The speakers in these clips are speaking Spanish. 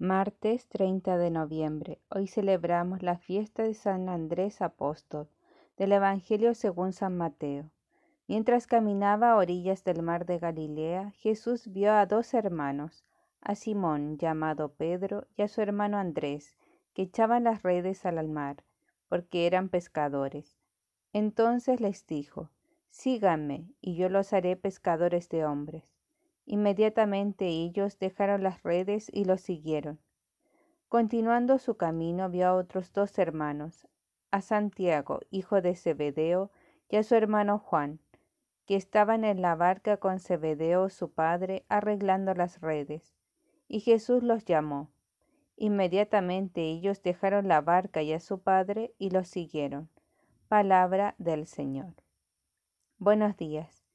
Martes 30 de noviembre. Hoy celebramos la fiesta de San Andrés Apóstol del Evangelio según San Mateo. Mientras caminaba a orillas del mar de Galilea, Jesús vio a dos hermanos, a Simón llamado Pedro y a su hermano Andrés, que echaban las redes al mar, porque eran pescadores. Entonces les dijo, Síganme, y yo los haré pescadores de hombres. Inmediatamente ellos dejaron las redes y lo siguieron. Continuando su camino vio a otros dos hermanos, a Santiago, hijo de Zebedeo, y a su hermano Juan, que estaban en la barca con Zebedeo su padre arreglando las redes. Y Jesús los llamó. Inmediatamente ellos dejaron la barca y a su padre y lo siguieron. Palabra del Señor. Buenos días.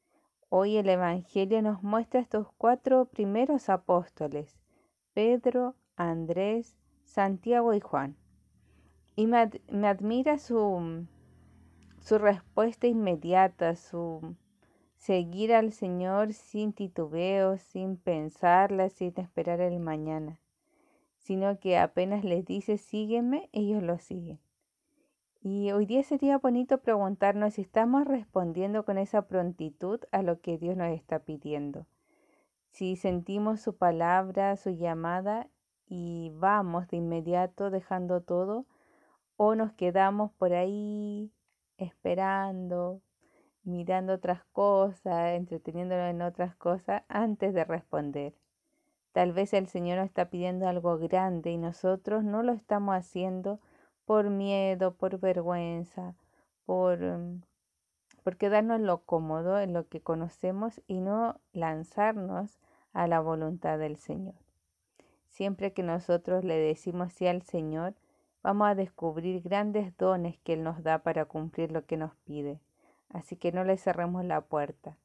Hoy el Evangelio nos muestra estos cuatro primeros apóstoles, Pedro, Andrés, Santiago y Juan. Y me, admira su, su respuesta inmediata, su seguir al Señor sin titubeo, sin pensarla, sin esperar el mañana, sino que apenas les dice sígueme, ellos lo siguen. Y hoy día sería bonito preguntarnos si estamos respondiendo con esa prontitud a lo que Dios nos está pidiendo. Si sentimos su palabra, su llamada y vamos de inmediato dejando todo o nos quedamos por ahí esperando, mirando otras cosas, entreteniéndonos en otras cosas antes de responder. Tal vez el Señor nos está pidiendo algo grande y nosotros no lo estamos haciendo por miedo, por vergüenza, por, mm, por quedarnos en lo cómodo, en lo que conocemos y no lanzarnos a la voluntad del Señor. Siempre que nosotros le decimos sí al Señor, vamos a descubrir grandes dones que Él nos da para cumplir lo que nos pide. Así que no le cerremos la puerta.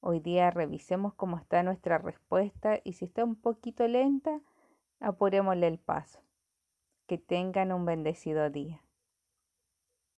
Hoy día revisemos cómo está nuestra respuesta y si está un poquito lenta, apurémosle el paso. Que tengan un bendecido día.